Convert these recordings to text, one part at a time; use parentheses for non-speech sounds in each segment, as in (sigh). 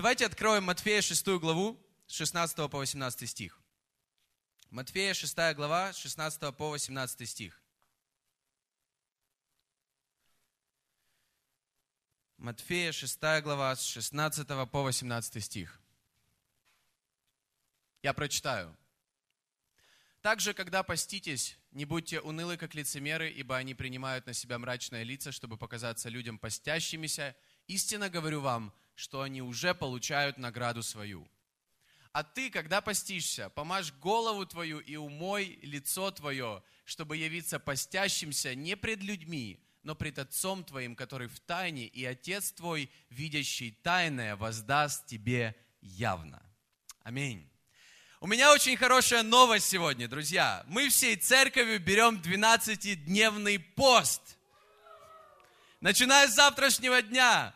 Давайте откроем Матфея 6 главу, с 16 по 18 стих. Матфея 6 глава, с 16 по 18 стих. Матфея 6 глава, с 16 по 18 стих. Я прочитаю. Также, когда поститесь, не будьте унылы, как лицемеры, ибо они принимают на себя мрачное лица, чтобы показаться людям постящимися. Истинно говорю вам, что они уже получают награду свою. А ты, когда постишься, помажь голову твою и умой лицо твое, чтобы явиться постящимся не пред людьми, но пред Отцом твоим, который в тайне, и Отец твой, видящий тайное, воздаст тебе явно. Аминь. У меня очень хорошая новость сегодня, друзья. Мы всей церковью берем 12-дневный пост. Начиная с завтрашнего дня.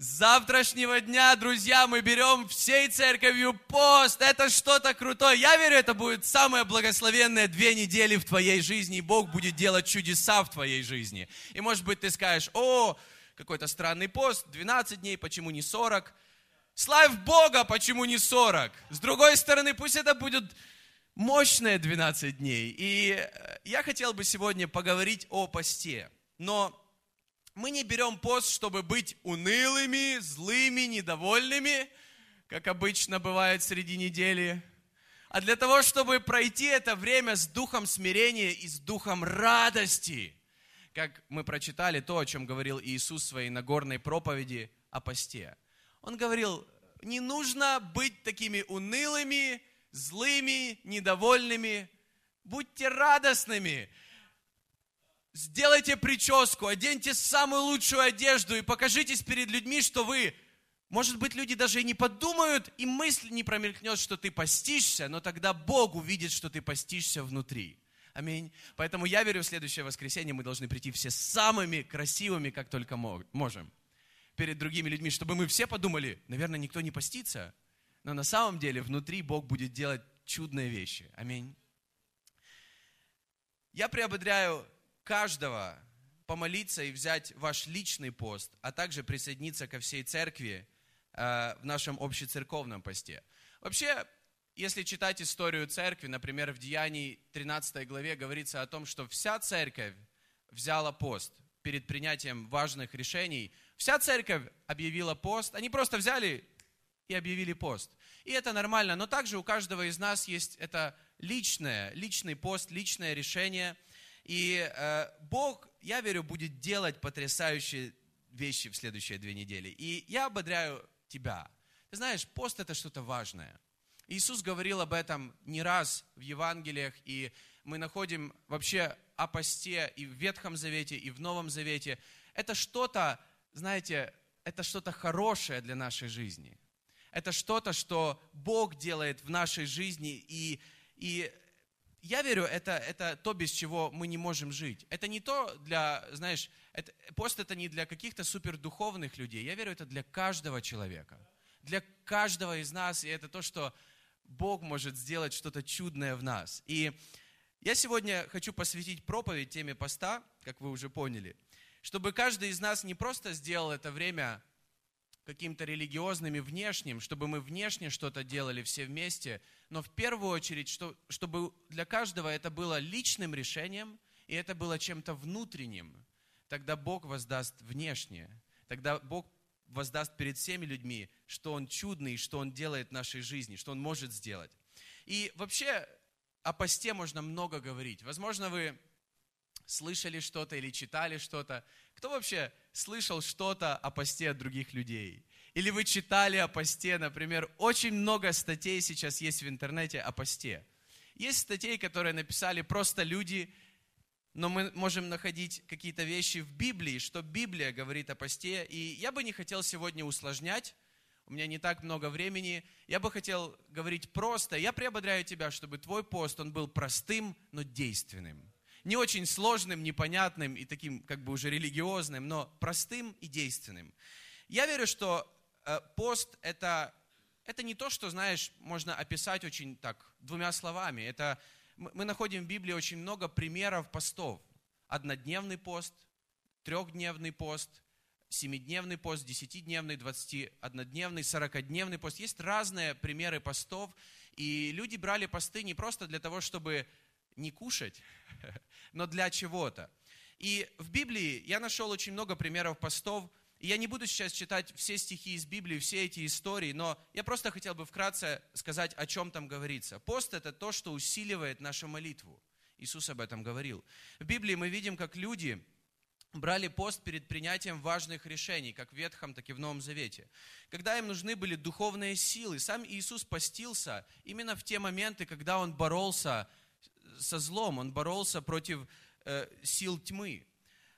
Завтрашнего дня, друзья, мы берем всей церковью пост. Это что-то крутое. Я верю, это будет самое благословенное две недели в твоей жизни, и Бог будет делать чудеса в твоей жизни. И может быть ты скажешь, о, какой-то странный пост, 12 дней, почему не 40? Славь Бога, почему не 40? С другой стороны, пусть это будет мощные 12 дней. И э, я хотел бы сегодня поговорить о посте. Но мы не берем пост, чтобы быть унылыми, злыми, недовольными, как обычно бывает среди недели, а для того, чтобы пройти это время с духом смирения и с духом радости. Как мы прочитали то, о чем говорил Иисус в своей Нагорной проповеди о посте – он говорил, не нужно быть такими унылыми, злыми, недовольными. Будьте радостными. Сделайте прическу, оденьте самую лучшую одежду и покажитесь перед людьми, что вы, может быть, люди даже и не подумают, и мысль не промелькнет, что ты постишься, но тогда Бог увидит, что ты постишься внутри. Аминь. Поэтому я верю, в следующее воскресенье мы должны прийти все самыми красивыми, как только можем перед другими людьми, чтобы мы все подумали, наверное, никто не постится. Но на самом деле внутри Бог будет делать чудные вещи. Аминь. Я приободряю каждого помолиться и взять ваш личный пост, а также присоединиться ко всей церкви э, в нашем общецерковном посте. Вообще, если читать историю церкви, например, в Деянии 13 главе говорится о том, что вся церковь взяла пост перед принятием важных решений – Вся церковь объявила пост. Они просто взяли и объявили пост. И это нормально. Но также у каждого из нас есть это личное, личный пост, личное решение. И э, Бог, я верю, будет делать потрясающие вещи в следующие две недели. И я ободряю тебя. Ты знаешь, пост это что-то важное. Иисус говорил об этом не раз в Евангелиях, и мы находим вообще о посте и в Ветхом Завете, и в Новом Завете. Это что-то, знаете, это что-то хорошее для нашей жизни. Это что-то, что Бог делает в нашей жизни. И, и я верю, это, это то, без чего мы не можем жить. Это не то для, знаешь, это, пост это не для каких-то супердуховных людей. Я верю, это для каждого человека. Для каждого из нас. И это то, что Бог может сделать что-то чудное в нас. И я сегодня хочу посвятить проповедь теме поста, как вы уже поняли – чтобы каждый из нас не просто сделал это время каким-то религиозным и внешним, чтобы мы внешне что-то делали все вместе, но в первую очередь, что, чтобы для каждого это было личным решением, и это было чем-то внутренним. Тогда Бог воздаст внешне. Тогда Бог воздаст перед всеми людьми, что Он чудный, что Он делает в нашей жизни, что Он может сделать. И вообще о посте можно много говорить. Возможно, вы слышали что-то или читали что-то? Кто вообще слышал что-то о посте от других людей? Или вы читали о посте, например, очень много статей сейчас есть в интернете о посте. Есть статей, которые написали просто люди, но мы можем находить какие-то вещи в Библии, что Библия говорит о посте. И я бы не хотел сегодня усложнять, у меня не так много времени. Я бы хотел говорить просто. Я приободряю тебя, чтобы твой пост, он был простым, но действенным не очень сложным, непонятным и таким как бы уже религиозным, но простым и действенным. Я верю, что э, пост это, это не то, что, знаешь, можно описать очень так, двумя словами. Это, мы находим в Библии очень много примеров постов. Однодневный пост, трехдневный пост, 7-дневный пост, 10-дневный, 21-дневный, 40-дневный пост. Есть разные примеры постов, и люди брали посты не просто для того, чтобы не кушать, (laughs) но для чего-то. И в Библии я нашел очень много примеров постов, и я не буду сейчас читать все стихи из Библии, все эти истории, но я просто хотел бы вкратце сказать, о чем там говорится. Пост – это то, что усиливает нашу молитву. Иисус об этом говорил. В Библии мы видим, как люди брали пост перед принятием важных решений, как в Ветхом, так и в Новом Завете. Когда им нужны были духовные силы, сам Иисус постился именно в те моменты, когда Он боролся со злом, Он боролся против э, сил тьмы.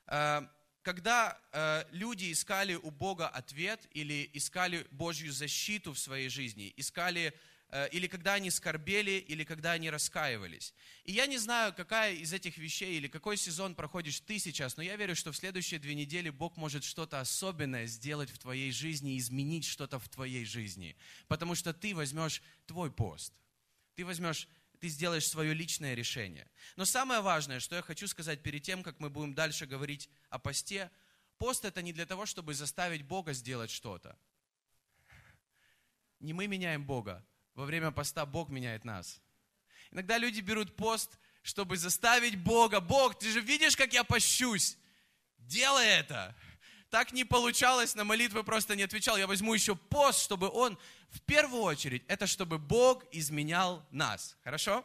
Э, когда э, люди искали у Бога ответ или искали Божью защиту в своей жизни, искали э, или когда они скорбели, или когда они раскаивались. И я не знаю, какая из этих вещей или какой сезон проходишь ты сейчас, но я верю, что в следующие две недели Бог может что-то особенное сделать в твоей жизни, изменить что-то в твоей жизни. Потому что ты возьмешь твой пост. Ты возьмешь ты сделаешь свое личное решение. Но самое важное, что я хочу сказать перед тем, как мы будем дальше говорить о посте, пост это не для того, чтобы заставить Бога сделать что-то. Не мы меняем Бога. Во время поста Бог меняет нас. Иногда люди берут пост, чтобы заставить Бога. Бог, ты же видишь, как я пощусь. Делай это. Так не получалось, на молитвы просто не отвечал. Я возьму еще пост, чтобы он в первую очередь, это чтобы Бог изменял нас. Хорошо?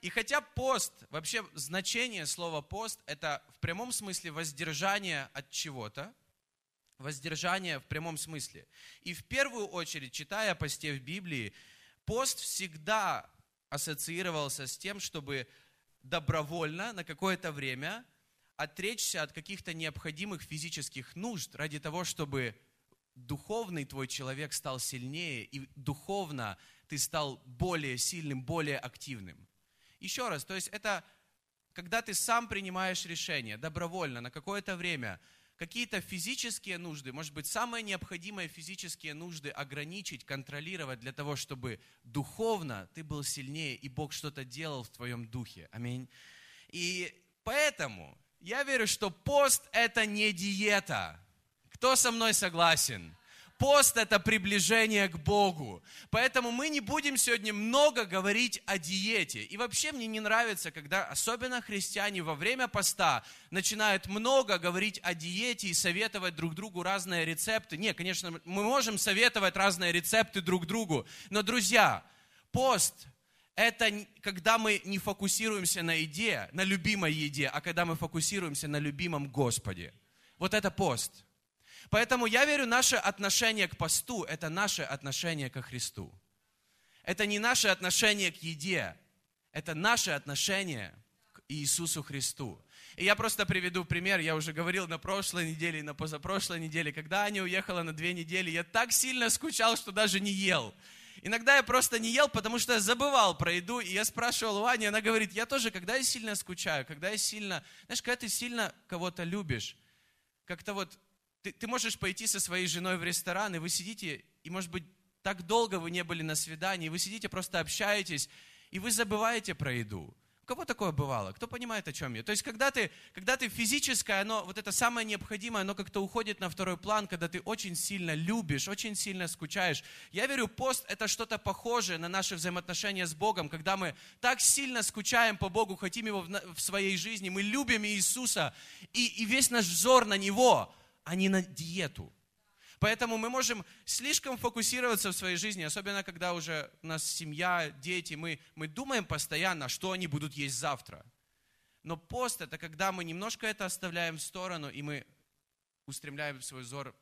И хотя пост, вообще значение слова пост, это в прямом смысле воздержание от чего-то, воздержание в прямом смысле. И в первую очередь, читая о посте в Библии, пост всегда ассоциировался с тем, чтобы добровольно на какое-то время отречься от каких-то необходимых физических нужд ради того, чтобы духовный твой человек стал сильнее, и духовно ты стал более сильным, более активным. Еще раз, то есть это когда ты сам принимаешь решение добровольно на какое-то время, какие-то физические нужды, может быть, самые необходимые физические нужды ограничить, контролировать для того, чтобы духовно ты был сильнее, и Бог что-то делал в твоем духе. Аминь. И поэтому я верю, что пост – это не диета. Кто со мной согласен? Пост – это приближение к Богу. Поэтому мы не будем сегодня много говорить о диете. И вообще мне не нравится, когда особенно христиане во время поста начинают много говорить о диете и советовать друг другу разные рецепты. Не, конечно, мы можем советовать разные рецепты друг другу. Но, друзья, пост это когда мы не фокусируемся на еде, на любимой еде, а когда мы фокусируемся на любимом Господе. Вот это пост. Поэтому я верю, наше отношение к посту – это наше отношение ко Христу. Это не наше отношение к еде, это наше отношение к Иисусу Христу. И я просто приведу пример, я уже говорил на прошлой неделе и на позапрошлой неделе, когда Аня уехала на две недели, я так сильно скучал, что даже не ел. Иногда я просто не ел, потому что я забывал про еду, и я спрашивал у Ани, она говорит, я тоже, когда я сильно скучаю, когда я сильно, знаешь, когда ты сильно кого-то любишь, как-то вот ты, ты можешь пойти со своей женой в ресторан, и вы сидите, и, может быть, так долго вы не были на свидании, вы сидите, просто общаетесь, и вы забываете про еду. Кого такое бывало? Кто понимает, о чем я? То есть, когда ты, когда ты физическое, оно, вот это самое необходимое, оно как-то уходит на второй план, когда ты очень сильно любишь, очень сильно скучаешь. Я верю, пост – это что-то похожее на наши взаимоотношения с Богом, когда мы так сильно скучаем по Богу, хотим Его в, в своей жизни, мы любим Иисуса, и, и весь наш взор на Него – а не на диету. Поэтому мы можем слишком фокусироваться в своей жизни, особенно когда уже у нас семья, дети, мы, мы думаем постоянно, что они будут есть завтра. Но пост – это когда мы немножко это оставляем в сторону, и мы устремляем свой взор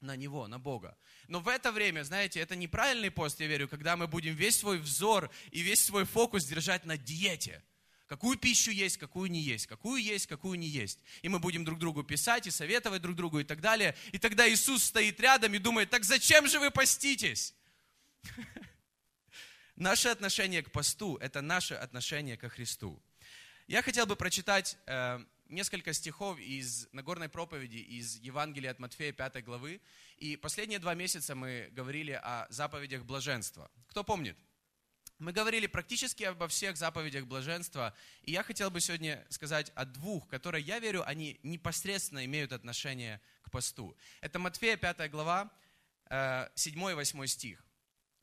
на Него, на Бога. Но в это время, знаете, это неправильный пост, я верю, когда мы будем весь свой взор и весь свой фокус держать на диете – Какую пищу есть, какую не есть, какую есть, какую не есть. И мы будем друг другу писать и советовать друг другу и так далее. И тогда Иисус стоит рядом и думает, так зачем же вы поститесь? (laughs) Наше отношение к посту – это наше отношение ко Христу. Я хотел бы прочитать э, несколько стихов из Нагорной проповеди, из Евангелия от Матфея 5 главы. И последние два месяца мы говорили о заповедях блаженства. Кто помнит? Мы говорили практически обо всех заповедях блаженства, и я хотел бы сегодня сказать о двух, которые, я верю, они непосредственно имеют отношение к посту. Это Матфея 5 глава, 7-8 э, стих.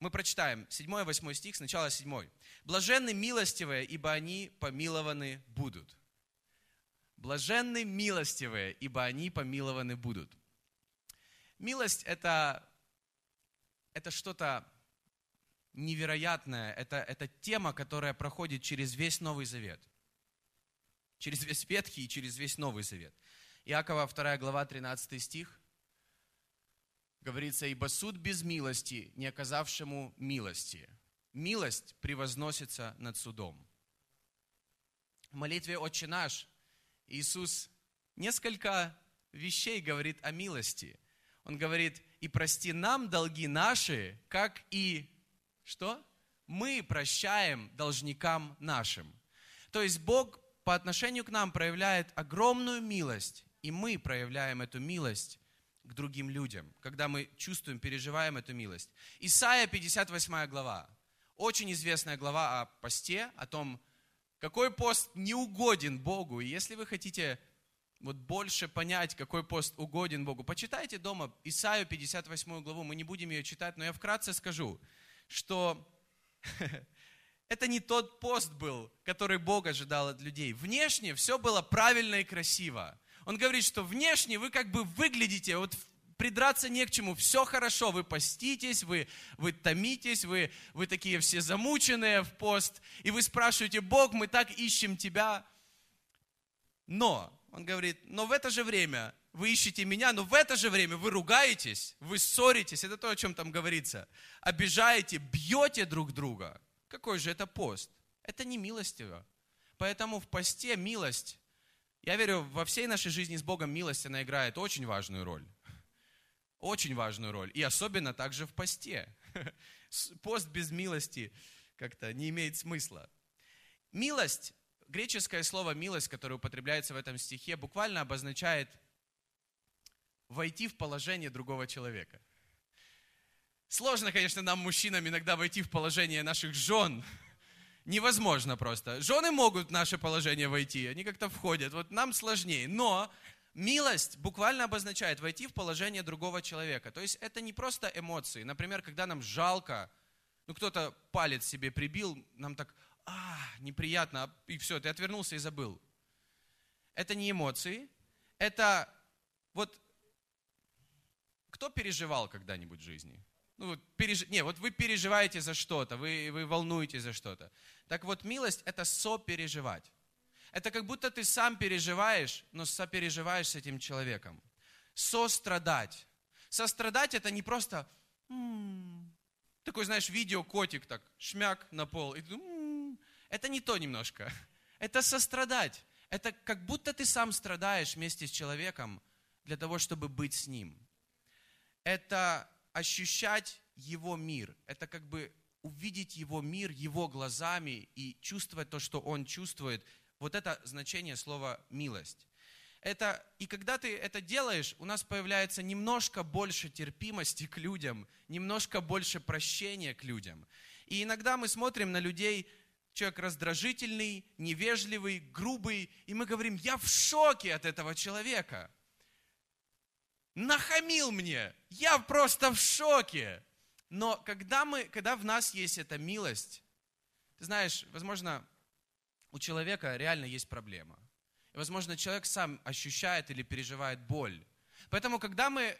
Мы прочитаем 7-8 стих, сначала 7. «Блаженны милостивые, ибо они помилованы будут». Блаженны милостивые, ибо они помилованы будут. Милость это, это что-то невероятное. Это, это тема, которая проходит через весь Новый Завет. Через весь Ветхий и через весь Новый Завет. Иакова 2 глава 13 стих говорится, «Ибо суд без милости, не оказавшему милости. Милость превозносится над судом». В молитве «Отче наш» Иисус несколько вещей говорит о милости. Он говорит, «И прости нам долги наши, как и что? Мы прощаем должникам нашим. То есть Бог по отношению к нам проявляет огромную милость, и мы проявляем эту милость к другим людям, когда мы чувствуем, переживаем эту милость. Исайя 58 глава. Очень известная глава о посте, о том, какой пост не угоден Богу. И если вы хотите вот больше понять, какой пост угоден Богу, почитайте дома Исаию 58 главу. Мы не будем ее читать, но я вкратце скажу что (laughs) это не тот пост был, который Бог ожидал от людей. Внешне все было правильно и красиво. Он говорит, что внешне вы как бы выглядите, вот придраться не к чему, все хорошо, вы поститесь, вы, вы томитесь, вы, вы такие все замученные в пост, и вы спрашиваете, Бог, мы так ищем Тебя. Но, он говорит, но в это же время вы ищете меня, но в это же время вы ругаетесь, вы ссоритесь, это то, о чем там говорится, обижаете, бьете друг друга. Какой же это пост? Это не милостиво. Поэтому в посте милость, я верю, во всей нашей жизни с Богом милость, она играет очень важную роль. Очень важную роль. И особенно также в посте. (laughs) Пост без милости как-то не имеет смысла. Милость, греческое слово милость, которое употребляется в этом стихе, буквально обозначает войти в положение другого человека. Сложно, конечно, нам, мужчинам, иногда войти в положение наших жен. Невозможно просто. Жены могут в наше положение войти, они как-то входят. Вот нам сложнее. Но милость буквально обозначает войти в положение другого человека. То есть это не просто эмоции. Например, когда нам жалко, ну кто-то палец себе прибил, нам так, а, неприятно, и все, ты отвернулся и забыл. Это не эмоции, это вот кто переживал когда-нибудь в жизни? Ну, вот переж... Не, вот вы переживаете за что-то, вы, вы волнуетесь за что-то. Так вот, милость – это сопереживать. Это как будто ты сам переживаешь, но сопереживаешь с этим человеком. Сострадать. Сострадать – это не просто м-м-м. такой, знаешь, видео котик так, шмяк на пол. И ты, м-м-м. Это не то немножко. Это сострадать. Это как будто ты сам страдаешь вместе с человеком для того, чтобы быть с ним это ощущать Его мир, это как бы увидеть Его мир Его глазами и чувствовать то, что Он чувствует. Вот это значение слова «милость». Это, и когда ты это делаешь, у нас появляется немножко больше терпимости к людям, немножко больше прощения к людям. И иногда мы смотрим на людей, человек раздражительный, невежливый, грубый, и мы говорим, я в шоке от этого человека нахамил мне, я просто в шоке. Но когда, мы, когда в нас есть эта милость, ты знаешь, возможно, у человека реально есть проблема. И, возможно, человек сам ощущает или переживает боль. Поэтому, когда мы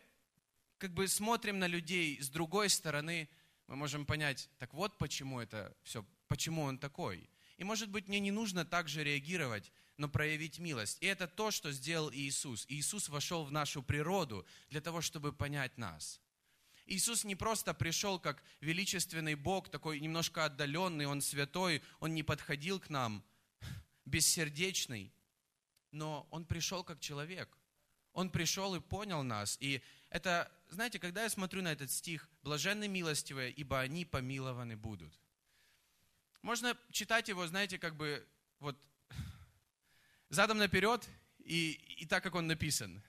как бы смотрим на людей с другой стороны, мы можем понять, так вот почему это все, почему он такой. И, может быть, мне не нужно так же реагировать но проявить милость. И это то, что сделал Иисус. Иисус вошел в нашу природу для того, чтобы понять нас. Иисус не просто пришел как величественный Бог, такой немножко отдаленный, Он святой, Он не подходил к нам, (laughs) бессердечный, но Он пришел как человек. Он пришел и понял нас. И это, знаете, когда я смотрю на этот стих, блаженны милостивые, ибо они помилованы будут. Можно читать его, знаете, как бы вот (laughs) задом наперед и, и так, как он написан.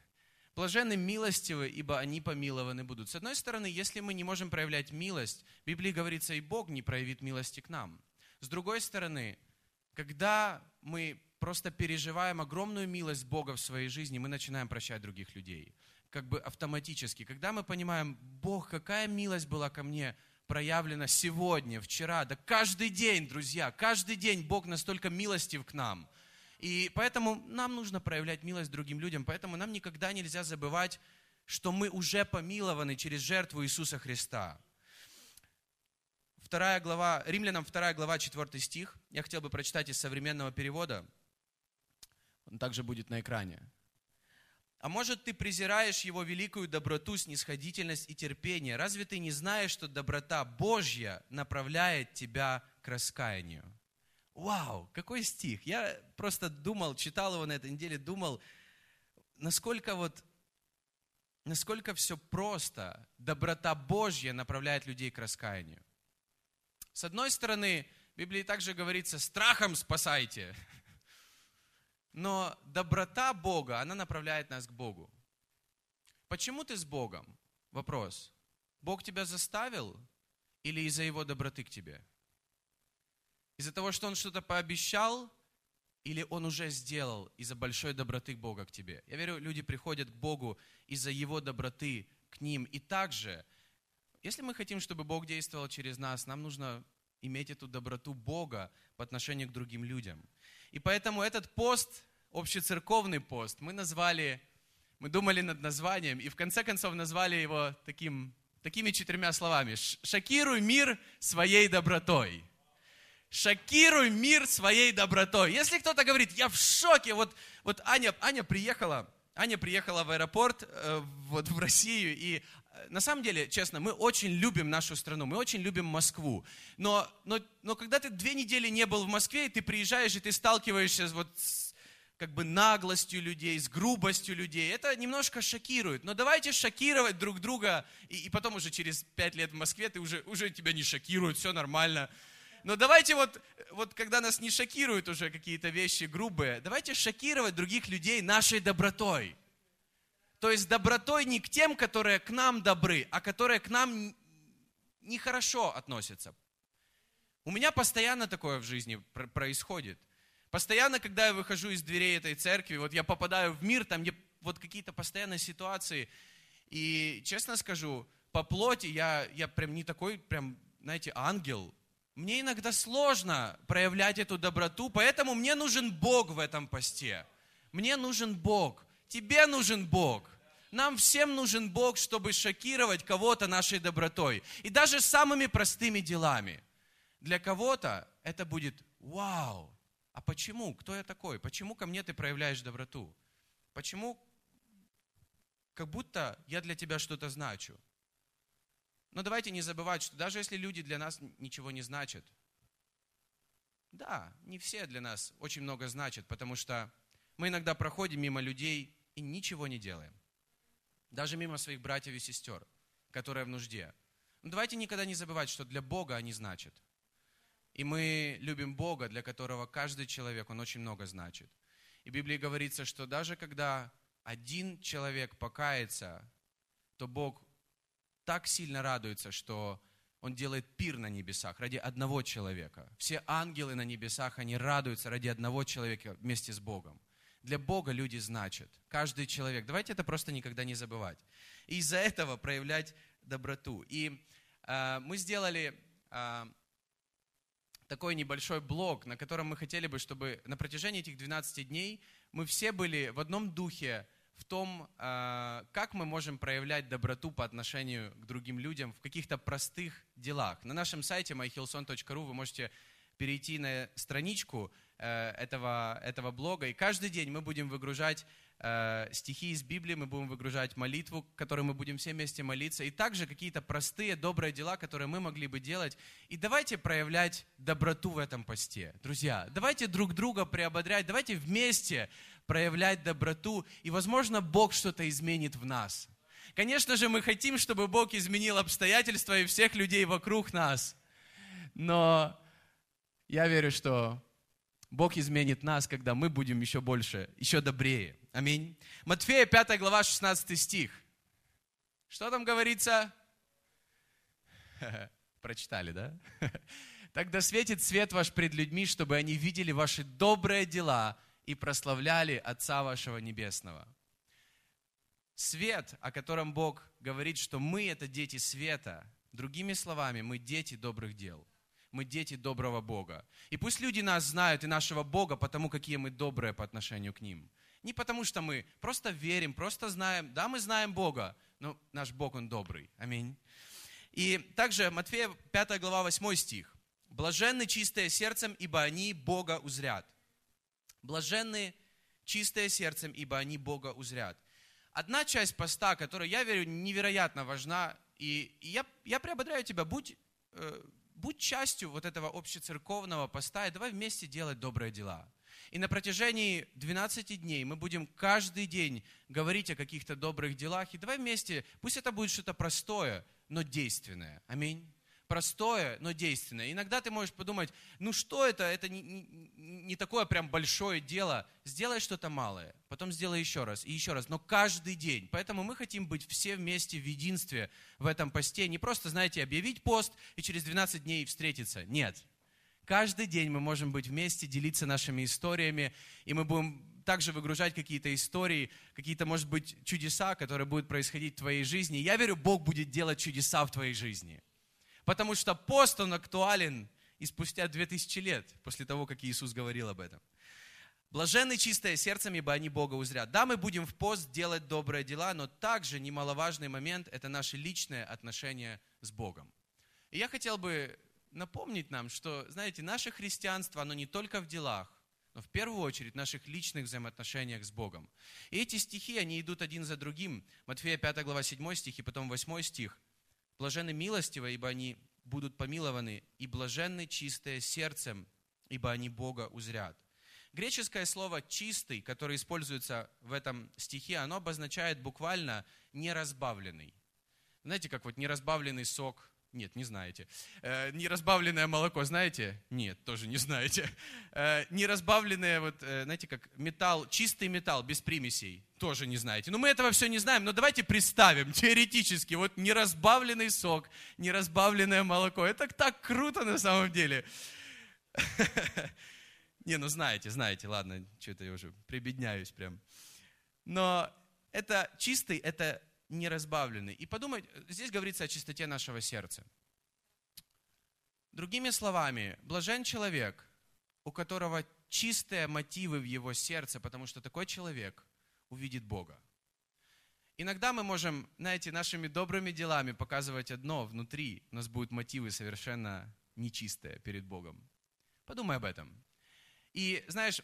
Блаженны милостивы, ибо они помилованы будут. С одной стороны, если мы не можем проявлять милость, в Библии говорится, и Бог не проявит милости к нам. С другой стороны, когда мы просто переживаем огромную милость Бога в своей жизни, мы начинаем прощать других людей. Как бы автоматически. Когда мы понимаем, Бог, какая милость была ко мне проявлена сегодня, вчера, да каждый день, друзья, каждый день Бог настолько милостив к нам. И поэтому нам нужно проявлять милость другим людям, поэтому нам никогда нельзя забывать, что мы уже помилованы через жертву Иисуса Христа. Вторая глава, Римлянам 2 глава, 4 стих. Я хотел бы прочитать из современного перевода – он также будет на экране. А может, ты презираешь его великую доброту, снисходительность и терпение? Разве ты не знаешь, что доброта Божья направляет тебя к раскаянию? Вау, какой стих! Я просто думал, читал его на этой неделе, думал, насколько вот, насколько все просто. Доброта Божья направляет людей к раскаянию. С одной стороны, в Библии также говорится, страхом спасайте. Но доброта Бога, она направляет нас к Богу. Почему ты с Богом? Вопрос. Бог тебя заставил или из-за Его доброты к тебе? Из-за того, что Он что-то пообещал, или Он уже сделал из-за большой доброты Бога к тебе? Я верю, люди приходят к Богу из-за Его доброты к ним. И также, если мы хотим, чтобы Бог действовал через нас, нам нужно иметь эту доброту Бога по отношению к другим людям. И поэтому этот пост, общецерковный пост, мы назвали, мы думали над названием, и в конце концов назвали его таким, такими четырьмя словами. «Шокируй мир своей добротой». Шокируй мир своей добротой. Если кто-то говорит, я в шоке, вот, вот Аня, Аня приехала, Аня приехала в аэропорт э, вот в Россию, и на самом деле, честно, мы очень любим нашу страну, мы очень любим Москву. Но, но, но когда ты две недели не был в Москве, и ты приезжаешь, и ты сталкиваешься вот с как бы наглостью людей, с грубостью людей, это немножко шокирует. Но давайте шокировать друг друга, и, и потом уже через пять лет в Москве ты уже, уже тебя не шокируют, все нормально. Но давайте вот, вот когда нас не шокируют уже какие-то вещи грубые, давайте шокировать других людей нашей добротой. То есть добротой не к тем, которые к нам добры, а которые к нам нехорошо относятся. У меня постоянно такое в жизни происходит. Постоянно, когда я выхожу из дверей этой церкви, вот я попадаю в мир, там где вот какие-то постоянные ситуации. И честно скажу, по плоти я, я прям не такой, прям, знаете, ангел. Мне иногда сложно проявлять эту доброту, поэтому мне нужен Бог в этом посте. Мне нужен Бог. Тебе нужен Бог. Нам всем нужен Бог, чтобы шокировать кого-то нашей добротой. И даже самыми простыми делами. Для кого-то это будет «Вау! А почему? Кто я такой? Почему ко мне ты проявляешь доброту? Почему как будто я для тебя что-то значу?» Но давайте не забывать, что даже если люди для нас ничего не значат, да, не все для нас очень много значат, потому что мы иногда проходим мимо людей, и ничего не делаем. Даже мимо своих братьев и сестер, которые в нужде. Но давайте никогда не забывать, что для Бога они значат. И мы любим Бога, для которого каждый человек, он очень много значит. И в Библии говорится, что даже когда один человек покается, то Бог так сильно радуется, что Он делает пир на небесах ради одного человека. Все ангелы на небесах, они радуются ради одного человека вместе с Богом. Для Бога люди значат. Каждый человек. Давайте это просто никогда не забывать. И из-за этого проявлять доброту. И э, мы сделали э, такой небольшой блог, на котором мы хотели бы, чтобы на протяжении этих 12 дней мы все были в одном духе, в том, э, как мы можем проявлять доброту по отношению к другим людям в каких-то простых делах. На нашем сайте myhillson.ru вы можете перейти на страничку, этого, этого блога. И каждый день мы будем выгружать э, стихи из Библии, мы будем выгружать молитву, которую мы будем все вместе молиться, и также какие-то простые, добрые дела, которые мы могли бы делать. И давайте проявлять доброту в этом посте. Друзья, давайте друг друга приободрять, давайте вместе проявлять доброту, и, возможно, Бог что-то изменит в нас. Конечно же, мы хотим, чтобы Бог изменил обстоятельства и всех людей вокруг нас. Но я верю, что Бог изменит нас, когда мы будем еще больше, еще добрее. Аминь. Матфея 5 глава 16 стих. Что там говорится? (laughs) Прочитали, да? (laughs) Тогда светит свет ваш пред людьми, чтобы они видели ваши добрые дела и прославляли Отца вашего Небесного. Свет, о котором Бог говорит, что мы это дети света. Другими словами, мы дети добрых дел. Мы дети доброго Бога. И пусть люди нас знают и нашего Бога, потому какие мы добрые по отношению к ним. Не потому что мы просто верим, просто знаем. Да, мы знаем Бога, но наш Бог, Он добрый. Аминь. И также Матфея 5 глава 8 стих. Блаженны чистые сердцем, ибо они Бога узрят. Блаженны чистые сердцем, ибо они Бога узрят. Одна часть поста, которая, я верю, невероятно важна, и я, я приободряю тебя, будь, э, будь частью вот этого общецерковного поста, и давай вместе делать добрые дела. И на протяжении 12 дней мы будем каждый день говорить о каких-то добрых делах, и давай вместе, пусть это будет что-то простое, но действенное. Аминь простое, но действенное. Иногда ты можешь подумать, ну что это, это не, не, не такое прям большое дело. Сделай что-то малое, потом сделай еще раз и еще раз, но каждый день. Поэтому мы хотим быть все вместе в единстве в этом посте. Не просто, знаете, объявить пост и через 12 дней встретиться. Нет. Каждый день мы можем быть вместе, делиться нашими историями, и мы будем также выгружать какие-то истории, какие-то, может быть, чудеса, которые будут происходить в твоей жизни. Я верю, Бог будет делать чудеса в твоей жизни. Потому что пост, он актуален и спустя две тысячи лет, после того, как Иисус говорил об этом. Блаженны чистые сердцем, ибо они Бога узрят. Да, мы будем в пост делать добрые дела, но также немаловажный момент – это наши личные отношения с Богом. И я хотел бы напомнить нам, что, знаете, наше христианство, оно не только в делах, но в первую очередь в наших личных взаимоотношениях с Богом. И эти стихи, они идут один за другим. Матфея 5 глава 7 стих и потом 8 стих – Блаженны милостивые, ибо они будут помилованы, и блаженны чистые сердцем, ибо они Бога узрят. Греческое слово «чистый», которое используется в этом стихе, оно обозначает буквально «неразбавленный». Знаете, как вот неразбавленный сок нет, не знаете. Э, неразбавленное молоко, знаете? Нет, тоже не знаете. Э, неразбавленное, вот, э, знаете, как металл, чистый металл, без примесей, тоже не знаете. Но ну, мы этого все не знаем, но давайте представим, (laughs) теоретически, вот неразбавленный сок, неразбавленное молоко. Это так круто на самом деле. (laughs) Не, ну знаете, знаете, ладно, что-то я уже прибедняюсь прям. Но это чистый, это неразбавленный. И подумать, здесь говорится о чистоте нашего сердца. Другими словами, блажен человек, у которого чистые мотивы в его сердце, потому что такой человек увидит Бога. Иногда мы можем, знаете, нашими добрыми делами показывать одно, внутри у нас будут мотивы совершенно нечистые перед Богом. Подумай об этом. И знаешь,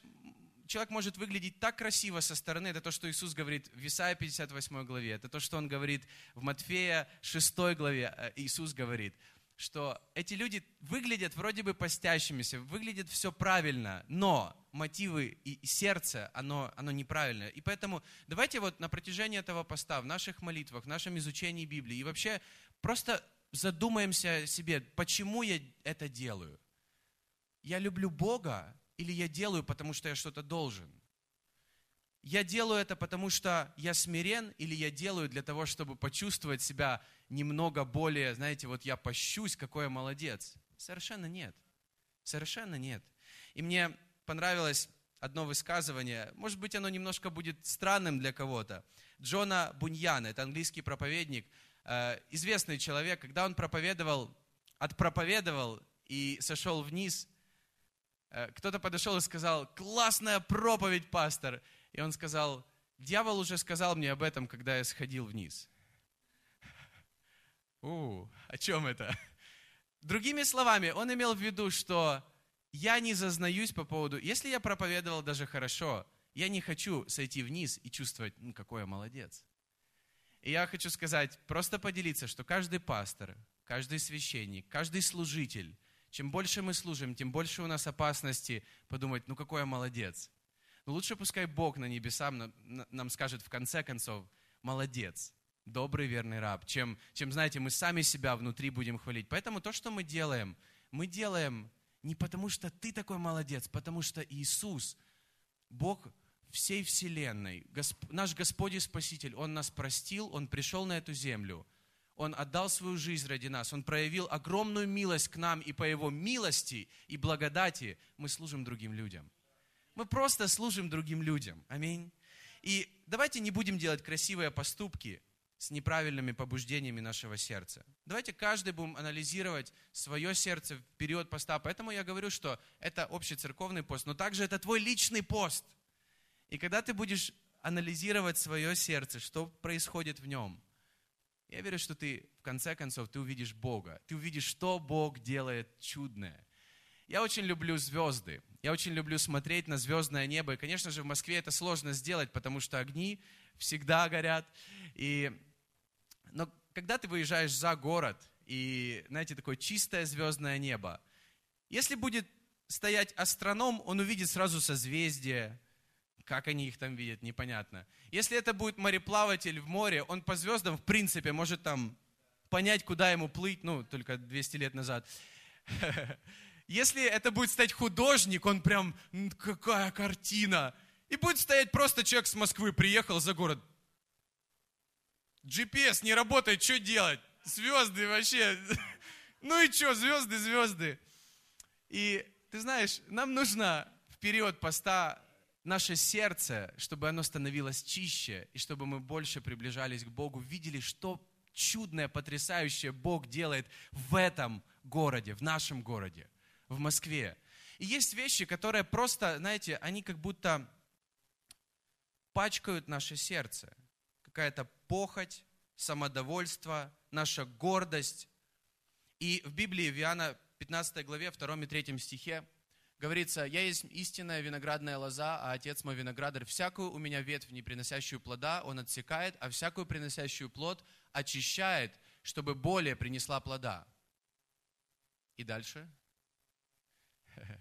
человек может выглядеть так красиво со стороны, это то, что Иисус говорит в Исаии 58 главе, это то, что Он говорит в Матфея 6 главе, э, Иисус говорит, что эти люди выглядят вроде бы постящимися, выглядит все правильно, но мотивы и сердце, оно, оно неправильное. И поэтому давайте вот на протяжении этого поста, в наших молитвах, в нашем изучении Библии, и вообще просто задумаемся себе, почему я это делаю. Я люблю Бога, или я делаю, потому что я что-то должен? Я делаю это, потому что я смирен, или я делаю для того, чтобы почувствовать себя немного более, знаете, вот я пощусь, какой я молодец? Совершенно нет. Совершенно нет. И мне понравилось одно высказывание, может быть, оно немножко будет странным для кого-то. Джона Буньяна, это английский проповедник, э, известный человек, когда он проповедовал, отпроповедовал и сошел вниз, кто-то подошел и сказал, классная проповедь, пастор. И он сказал, дьявол уже сказал мне об этом, когда я сходил вниз. У, о чем это? Другими словами, он имел в виду, что я не зазнаюсь по поводу, если я проповедовал даже хорошо, я не хочу сойти вниз и чувствовать, ну, какой я молодец. И я хочу сказать, просто поделиться, что каждый пастор, каждый священник, каждый служитель, чем больше мы служим, тем больше у нас опасности подумать, ну какой я молодец. Но лучше пускай Бог на небесах нам скажет в конце концов, молодец, добрый верный раб, чем, чем, знаете, мы сами себя внутри будем хвалить. Поэтому то, что мы делаем, мы делаем Не потому что ты такой молодец, потому что Иисус, Бог всей вселенной, Госп... наш Господь и Спаситель, Он нас простил, Он пришел на эту землю, Он отдал свою жизнь ради нас, Он проявил огромную милость к нам, и по Его милости и благодати мы служим другим людям. Мы просто служим другим людям. Аминь. И давайте не будем делать красивые поступки с неправильными побуждениями нашего сердца. Давайте каждый будем анализировать свое сердце в период поста. Поэтому я говорю, что это общий церковный пост, но также это твой личный пост. И когда ты будешь анализировать свое сердце, что происходит в нем, я верю, что ты в конце концов ты увидишь Бога. Ты увидишь, что Бог делает чудное. Я очень люблю звезды. Я очень люблю смотреть на звездное небо. И, конечно же, в Москве это сложно сделать, потому что огни всегда горят. И... Но когда ты выезжаешь за город, и, знаете, такое чистое звездное небо, если будет стоять астроном, он увидит сразу созвездия, как они их там видят, непонятно. Если это будет мореплаватель в море, он по звездам, в принципе, может там понять, куда ему плыть, ну, только 200 лет назад. (laughs) Если это будет стать художник, он прям, какая картина. И будет стоять просто человек с Москвы, приехал за город. GPS не работает, что делать? Звезды вообще. (laughs) Ну и что, звезды, звезды. И ты знаешь, нам нужно в период поста наше сердце, чтобы оно становилось чище, и чтобы мы больше приближались к Богу, видели, что чудное, потрясающее Бог делает в этом городе, в нашем городе в Москве. И есть вещи, которые просто, знаете, они как будто пачкают наше сердце. Какая-то похоть, самодовольство, наша гордость. И в Библии, в Иоанна 15 главе, 2 и 3 стихе, говорится, «Я есть истинная виноградная лоза, а отец мой виноградарь. Всякую у меня ветвь, не приносящую плода, он отсекает, а всякую приносящую плод очищает, чтобы более принесла плода». И дальше (laughs)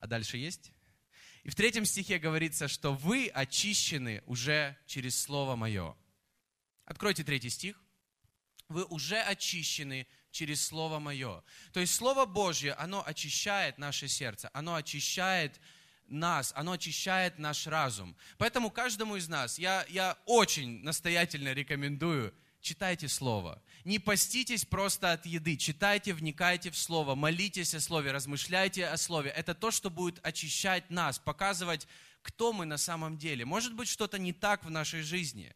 А дальше есть? И в третьем стихе говорится, что вы очищены уже через Слово Мое. Откройте третий стих. Вы уже очищены через Слово Мое. То есть Слово Божье, оно очищает наше сердце, оно очищает нас, оно очищает наш разум. Поэтому каждому из нас я, я очень настоятельно рекомендую читайте Слово. Не поститесь просто от еды, читайте, вникайте в Слово, молитесь о Слове, размышляйте о Слове. Это то, что будет очищать нас, показывать, кто мы на самом деле. Может быть, что-то не так в нашей жизни.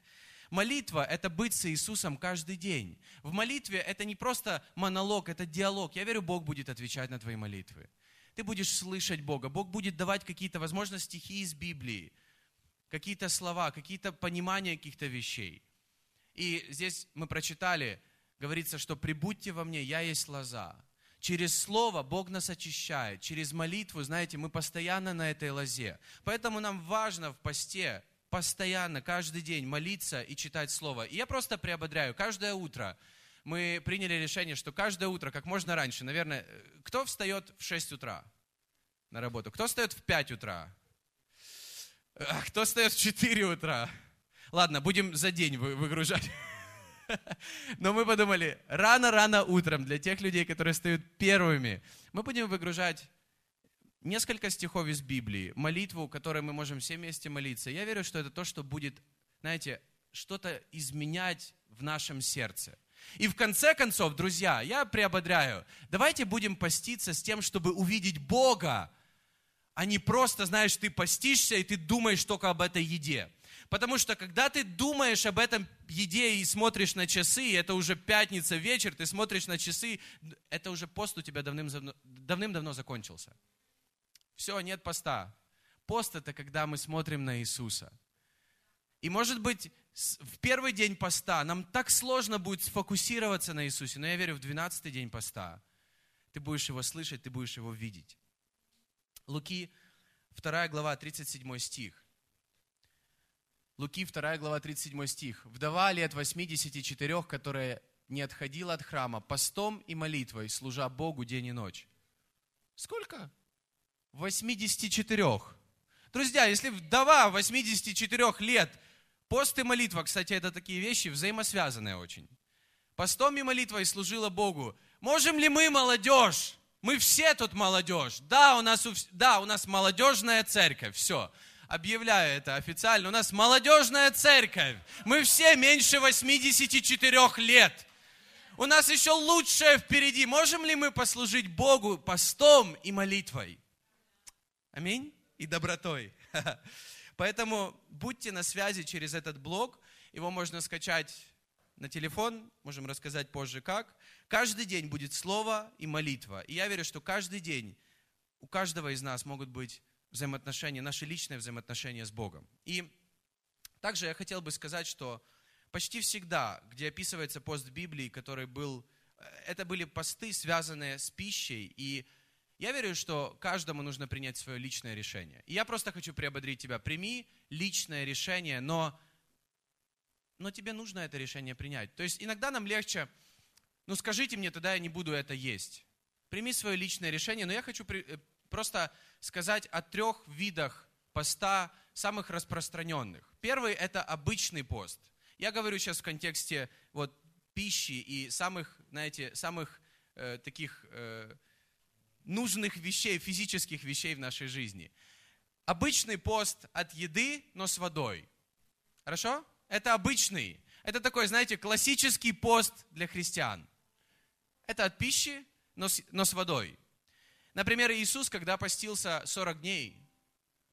Молитва – это быть с Иисусом каждый день. В молитве это не просто монолог, это диалог. Я верю, Бог будет отвечать на твои молитвы. Ты будешь слышать Бога. Бог будет давать какие-то, возможно, стихи из Библии, какие-то слова, какие-то понимания каких-то вещей. И здесь мы прочитали, говорится, что «прибудьте во мне, я есть лоза». Через слово Бог нас очищает, через молитву, знаете, мы постоянно на этой лозе. Поэтому нам важно в посте постоянно, каждый день молиться и читать слово. И я просто приободряю, каждое утро мы приняли решение, что каждое утро, как можно раньше, наверное, кто встает в 6 утра на работу? Кто встает в 5 утра? А кто встает в 4 утра? Ладно, будем за день выгружать. (laughs) Но мы подумали, рано-рано утром, для тех людей, которые встают первыми, мы будем выгружать несколько стихов из Библии, молитву, которой мы можем все вместе молиться. Я верю, что это то, что будет, знаете, что-то изменять в нашем сердце. И в конце концов, друзья, я приободряю, давайте будем поститься с тем, чтобы увидеть Бога, а не просто, знаешь, ты постишься и ты думаешь только об этой еде. Потому что когда ты думаешь об этом еде и смотришь на часы, это уже пятница вечер, ты смотришь на часы, это уже пост у тебя давным-давно закончился. Все, нет поста. Пост это когда мы смотрим на Иисуса. И может быть, в первый день поста нам так сложно будет сфокусироваться на Иисусе, но я верю, в 12 день поста ты будешь его слышать, ты будешь его видеть. Луки, 2 глава, 37 стих. Луки 2 глава 37 стих. «Вдова лет 84, которая не отходила от храма, постом и молитвой, служа Богу день и ночь». Сколько? 84. Друзья, если вдова 84 лет, пост и молитва, кстати, это такие вещи взаимосвязанные очень. Постом и молитвой служила Богу. Можем ли мы, молодежь, Мы все тут молодежь. Да, у нас, да, у нас молодежная церковь. Все. Объявляю это официально. У нас молодежная церковь. Мы все меньше 84 лет. У нас еще лучшее впереди. Можем ли мы послужить Богу постом и молитвой? Аминь. И добротой. (laughs) Поэтому будьте на связи через этот блог. Его можно скачать на телефон, можем рассказать позже как. Каждый день будет слово и молитва. И я верю, что каждый день у каждого из нас могут быть взаимоотношения, наши личные взаимоотношения с Богом. И также я хотел бы сказать, что почти всегда, где описывается пост Библии, который был, э, это были посты, связанные с пищей, и я верю, что каждому нужно принять свое личное решение. И я просто хочу приободрить тебя. Прими личное решение, но но тебе нужно это решение принять. То есть иногда нам легче, ну скажите мне, тогда я не буду это есть. Прими свое личное решение, но я хочу при, э, просто сказать о трех видах поста, самых распространенных. Первый – это обычный пост. Я говорю сейчас в контексте вот, пищи и самых, знаете, самых э, таких э, нужных вещей, физических вещей в нашей жизни. Обычный пост от еды, но с водой. Хорошо? Это обычный. Это такой, знаете, классический пост для христиан. Это от пищи, но с, но с водой. Например, Иисус, когда постился 40 дней,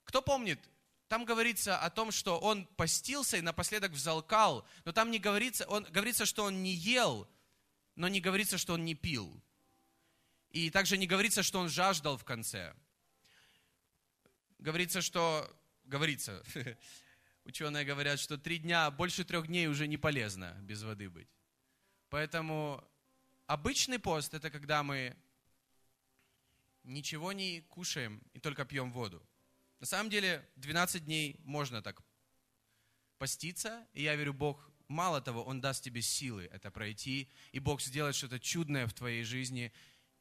кто помнит, там говорится о том, что он постился и напоследок взалкал, но там не говорится, он, говорится, что он не ел, но не говорится, что он не пил. И также не говорится, что он жаждал в конце. Говорится, что... Говорится. (laughs) Ученые говорят, что три дня, больше трех дней уже не полезно без воды быть. Поэтому обычный пост – это когда мы ничего не кушаем и только пьем воду. На самом деле 12 дней можно так поститься, и я верю, Бог, мало того, Он даст тебе силы это пройти, и Бог сделает что-то чудное в твоей жизни.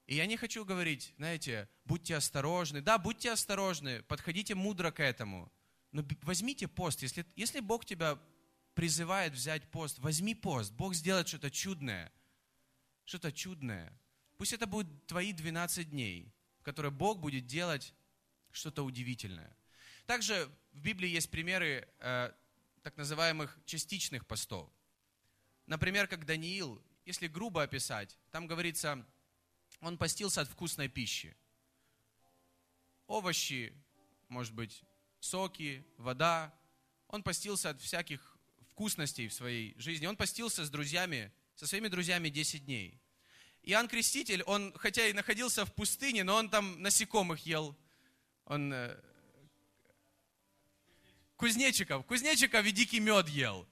И я не хочу говорить, знаете, будьте осторожны. Да, будьте осторожны, подходите мудро к этому – но возьмите пост. Если, если Бог тебя призывает взять пост, возьми пост. Бог сделает что-то чудное. Что-то чудное. Пусть это будет твои 12 дней, в которые Бог будет делать что-то удивительное. Также в Библии есть примеры э, так называемых частичных постов. Например, как Даниил, если грубо описать, там говорится, он постился от вкусной пищи. Овощи, может быть, соки, вода. Он постился от всяких вкусностей в своей жизни. Он постился с друзьями, со своими друзьями 10 дней. Иоанн Креститель, он хотя и находился в пустыне, но он там насекомых ел. Он э, кузнечиков, кузнечиков и дикий мед ел.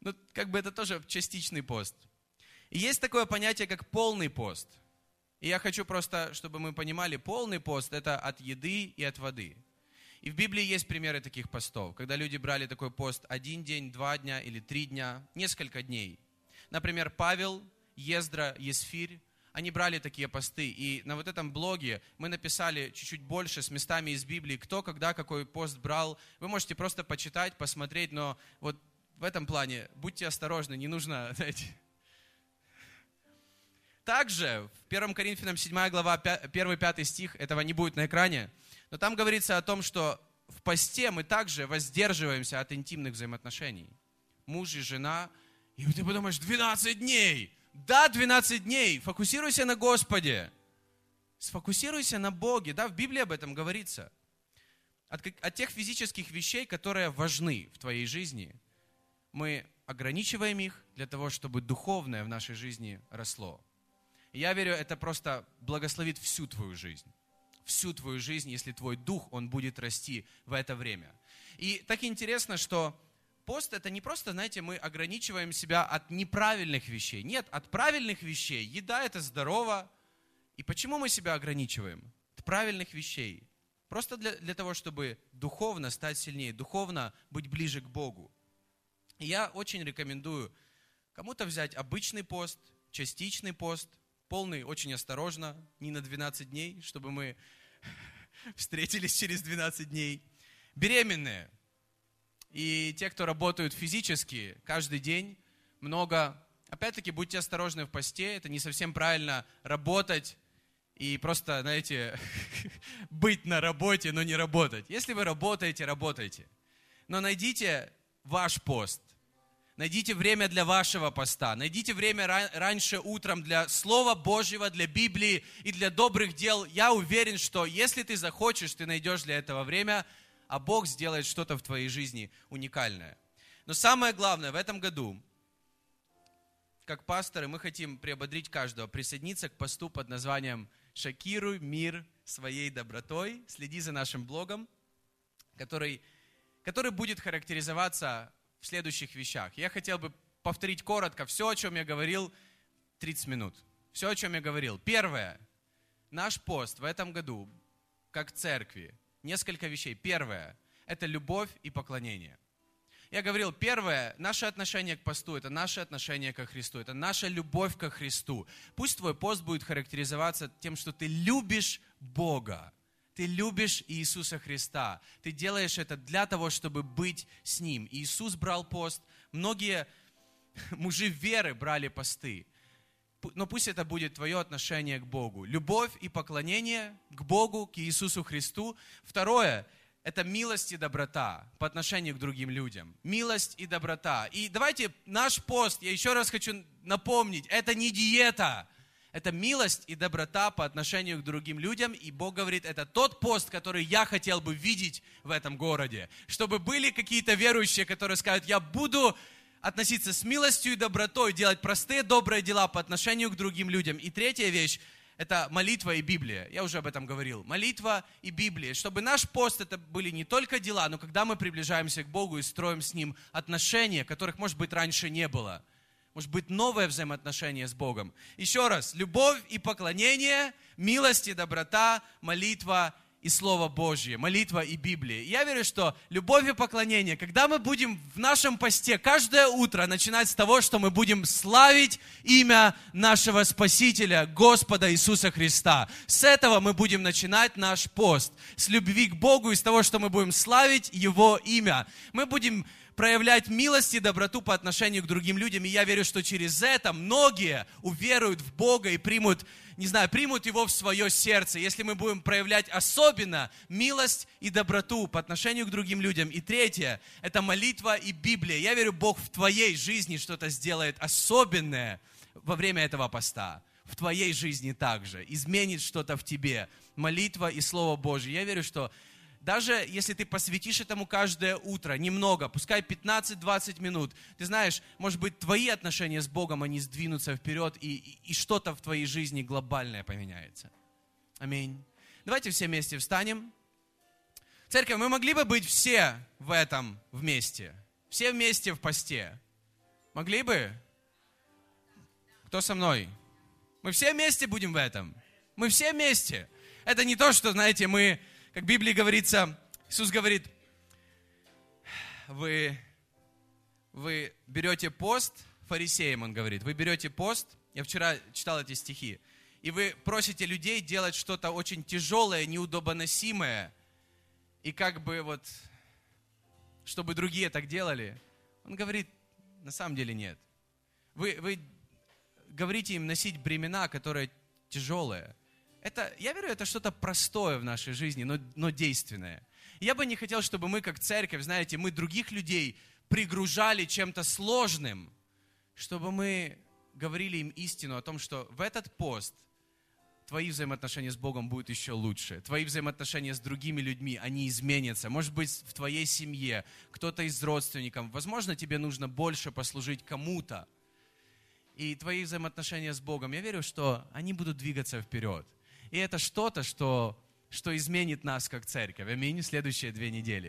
Ну, как бы это тоже частичный пост. И есть такое понятие, как полный пост. И я хочу просто, чтобы мы понимали, полный пост – это от еды и от воды – и в Библии есть примеры таких постов, когда люди брали такой пост один день, два дня или три дня, несколько дней. Например, Павел, Ездра, Есфирь, они брали такие посты. И на вот этом блоге мы написали чуть-чуть больше с местами из Библии, кто когда какой пост брал. Вы можете просто почитать, посмотреть, но вот в этом плане будьте осторожны, не нужно, (laughs) знаете. Также в 1 Коринфянам 7 глава 1-5 стих, этого не будет на экране, но там говорится о том, что в посте мы также воздерживаемся от интимных взаимоотношений. Муж и жена. И ты подумаешь, 12 дней. Да, 12 дней. Фокусируйся на Господе. Сфокусируйся на Боге. Да, в Библии об этом говорится. От, от тех физических вещей, которые важны в твоей жизни, мы ограничиваем их для того, чтобы духовное в нашей жизни росло. Я верю, это просто благословит всю твою жизнь всю твою жизнь, если твой дух, он будет расти в это время. И так интересно, что пост это не просто, знаете, мы ограничиваем себя от неправильных вещей. Нет, от правильных вещей. Еда это здорово. И почему мы себя ограничиваем? От правильных вещей. Просто для, для того, чтобы духовно стать сильнее, духовно быть ближе к Богу. И я очень рекомендую кому-то взять обычный пост, частичный пост, полный очень осторожно, не на 12 дней, чтобы мы (laughs) встретились через 12 дней. Беременные и те, кто работают физически каждый день, много. Опять-таки, будьте осторожны в посте, это не совсем правильно работать и просто, знаете, (laughs) быть на работе, но не работать. Если вы работаете, работайте. Но найдите ваш пост. Найдите время для вашего поста. Найдите время раньше утром для Слова Божьего, для Библии и для добрых дел. Я уверен, что если ты захочешь, ты найдешь для этого время, а Бог сделает что-то в твоей жизни уникальное. Но самое главное в этом году, как пасторы, мы хотим приободрить каждого, присоединиться к посту под названием «Шокируй мир своей добротой». Следи за нашим блогом, который, который будет характеризоваться в следующих вещах. Я хотел бы повторить коротко все, о чем я говорил 30 минут. Все, о чем я говорил. Первое. Наш пост в этом году, как церкви, несколько вещей. Первое – это любовь и поклонение. Я говорил, первое, наше отношение к посту, это наше отношение ко Христу, это наша любовь ко Христу. Пусть твой пост будет характеризоваться тем, что ты любишь Бога, ты любишь Иисуса Христа. Ты делаешь это для того, чтобы быть с Ним. Иисус брал пост. Многие (laughs) мужи веры брали посты. Но пусть это будет твое отношение к Богу. Любовь и поклонение к Богу, к Иисусу Христу. Второе – это милость и доброта по отношению к другим людям. Милость и доброта. И давайте наш пост, я еще раз хочу напомнить, это не диета – это милость и доброта по отношению к другим людям. И Бог говорит, это тот пост, который я хотел бы видеть в этом городе. Чтобы были какие-то верующие, которые скажут, я буду относиться с милостью и добротой, делать простые добрые дела по отношению к другим людям. И третья вещь – это молитва и Библия. Я уже об этом говорил. Молитва и Библия. Чтобы наш пост это были не только дела, но когда мы приближаемся к Богу и строим с Ним отношения, которых, может быть, раньше не было – может быть, новое взаимоотношение с Богом. Еще раз, любовь и поклонение, милость и доброта, молитва и Слово Божье, молитва и Библия. Я верю, что любовь и поклонение, когда мы будем в нашем посте каждое утро начинать с того, что мы будем славить имя нашего Спасителя, Господа Иисуса Христа. С этого мы будем начинать наш пост. С любви к Богу и с того, что мы будем славить Его имя. Мы будем проявлять милость и доброту по отношению к другим людям. И я верю, что через это многие уверуют в Бога и примут, не знаю, примут Его в свое сердце, если мы будем проявлять особенно милость и доброту по отношению к другим людям. И третье – это молитва и Библия. Я верю, Бог в твоей жизни что-то сделает особенное во время этого поста в твоей жизни также, изменит что-то в тебе. Молитва и Слово Божье. Я верю, что даже если ты посвятишь этому каждое утро, немного, пускай 15-20 минут, ты знаешь, может быть, твои отношения с Богом, они сдвинутся вперед, и, и, и что-то в твоей жизни глобальное поменяется. Аминь. Давайте все вместе встанем. Церковь, мы могли бы быть все в этом вместе? Все вместе в посте? Могли бы? Кто со мной? Мы все вместе будем в этом. Мы все вместе. Это не то, что, знаете, мы как в Библии говорится, Иисус говорит, вы, вы берете пост, фарисеям он говорит, вы берете пост, я вчера читал эти стихи, и вы просите людей делать что-то очень тяжелое, неудобоносимое, и как бы вот, чтобы другие так делали. Он говорит, на самом деле нет. Вы, вы говорите им носить бремена, которые тяжелые это, я верю, это что-то простое в нашей жизни, но, но действенное. Я бы не хотел, чтобы мы, как церковь, знаете, мы других людей пригружали чем-то сложным, чтобы мы говорили им истину о том, что в этот пост твои взаимоотношения с Богом будут еще лучше. Твои взаимоотношения с другими людьми, они изменятся. Может быть, в твоей семье, кто-то из родственников. Возможно, тебе нужно больше послужить кому-то. И твои взаимоотношения с Богом, я верю, что они будут двигаться вперед. И это что-то, что, что изменит нас как церковь. Аминь. Следующие две недели.